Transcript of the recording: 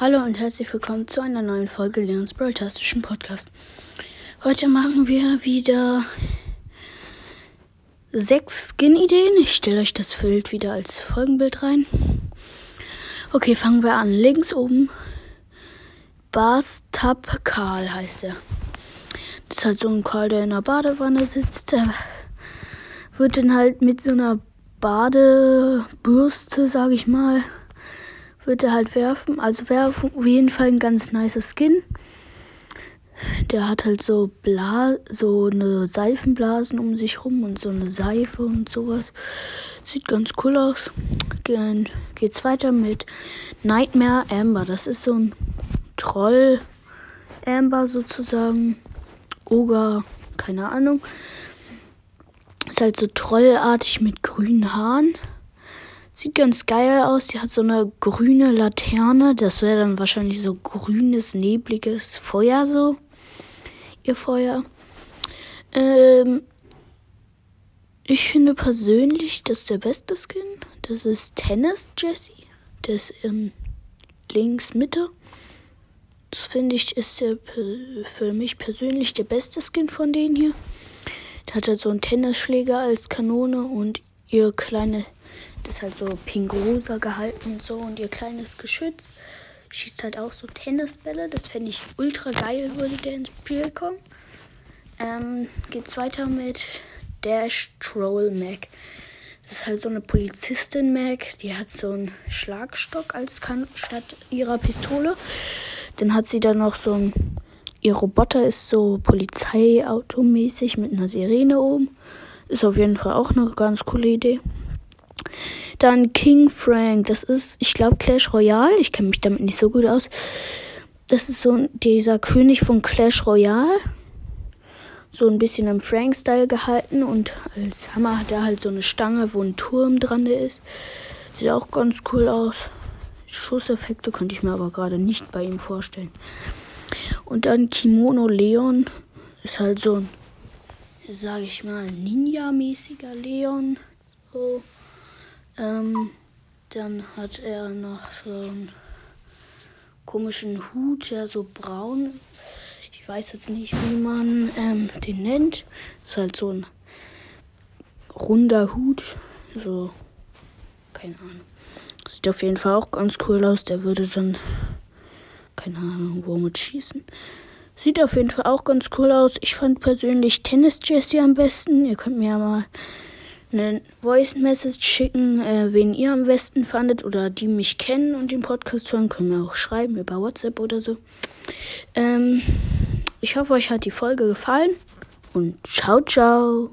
Hallo und herzlich willkommen zu einer neuen Folge Leons Broadcastischen Podcast. Heute machen wir wieder sechs Skin-Ideen. Ich stelle euch das Bild wieder als Folgenbild rein. Okay, fangen wir an. Links oben Bas Tab Karl heißt er. Das ist halt so ein Karl, der in der Badewanne sitzt. Der wird dann halt mit so einer Badebürste, sag ich mal, wird halt werfen. Also wäre auf jeden Fall ein ganz nicer Skin. Der hat halt so Bla so eine Seifenblasen um sich rum und so eine Seife und sowas. Sieht ganz cool aus. Dann geht's weiter mit Nightmare Amber. Das ist so ein Troll Amber sozusagen. Oger, keine Ahnung. Ist halt so trollartig mit grünen Haaren. Sieht ganz geil aus. Die hat so eine grüne Laterne. Das wäre dann wahrscheinlich so grünes, nebliges Feuer so. Ihr Feuer. Ähm, ich finde persönlich, das ist der beste Skin. Das ist Tennis Jesse. Das ist ähm, links Mitte. Das finde ich ist der, für mich persönlich der beste Skin von denen hier. Der hat halt so einen Tennisschläger als Kanone und ihr kleine, das ist halt so pink-rosa gehalten und so und ihr kleines Geschütz schießt halt auch so Tennisbälle. Das fände ich ultra geil, würde der ins Spiel kommen. Ähm, geht's weiter mit Dash Troll Mac. Das ist halt so eine Polizistin Mac, die hat so einen Schlagstock als kan statt ihrer Pistole. Dann hat sie dann noch so ein. Ihr Roboter ist so Polizeiautomäßig mit einer Sirene oben. Ist auf jeden Fall auch eine ganz coole Idee. Dann King Frank. Das ist, ich glaube, Clash Royale. Ich kenne mich damit nicht so gut aus. Das ist so dieser König von Clash Royale. So ein bisschen im Frank-Style gehalten. Und als Hammer hat er halt so eine Stange, wo ein Turm dran ist. Sieht auch ganz cool aus. Schusseffekte könnte ich mir aber gerade nicht bei ihm vorstellen. Und dann Kimono Leon ist halt so ein, sage ich mal, Ninja-mäßiger Leon. So. Ähm, dann hat er noch so einen komischen Hut, der so braun. Ich weiß jetzt nicht, wie man ähm, den nennt. Ist halt so ein runder Hut. So, keine Ahnung. Sieht auf jeden Fall auch ganz cool aus. Der würde dann, keine Ahnung, womit schießen. Sieht auf jeden Fall auch ganz cool aus. Ich fand persönlich Tennis Jesse am besten. Ihr könnt mir ja mal eine Voice Message schicken, äh, wen ihr am besten fandet oder die mich kennen und den Podcast hören, können mir auch schreiben über WhatsApp oder so. Ähm, ich hoffe, euch hat die Folge gefallen und ciao, ciao.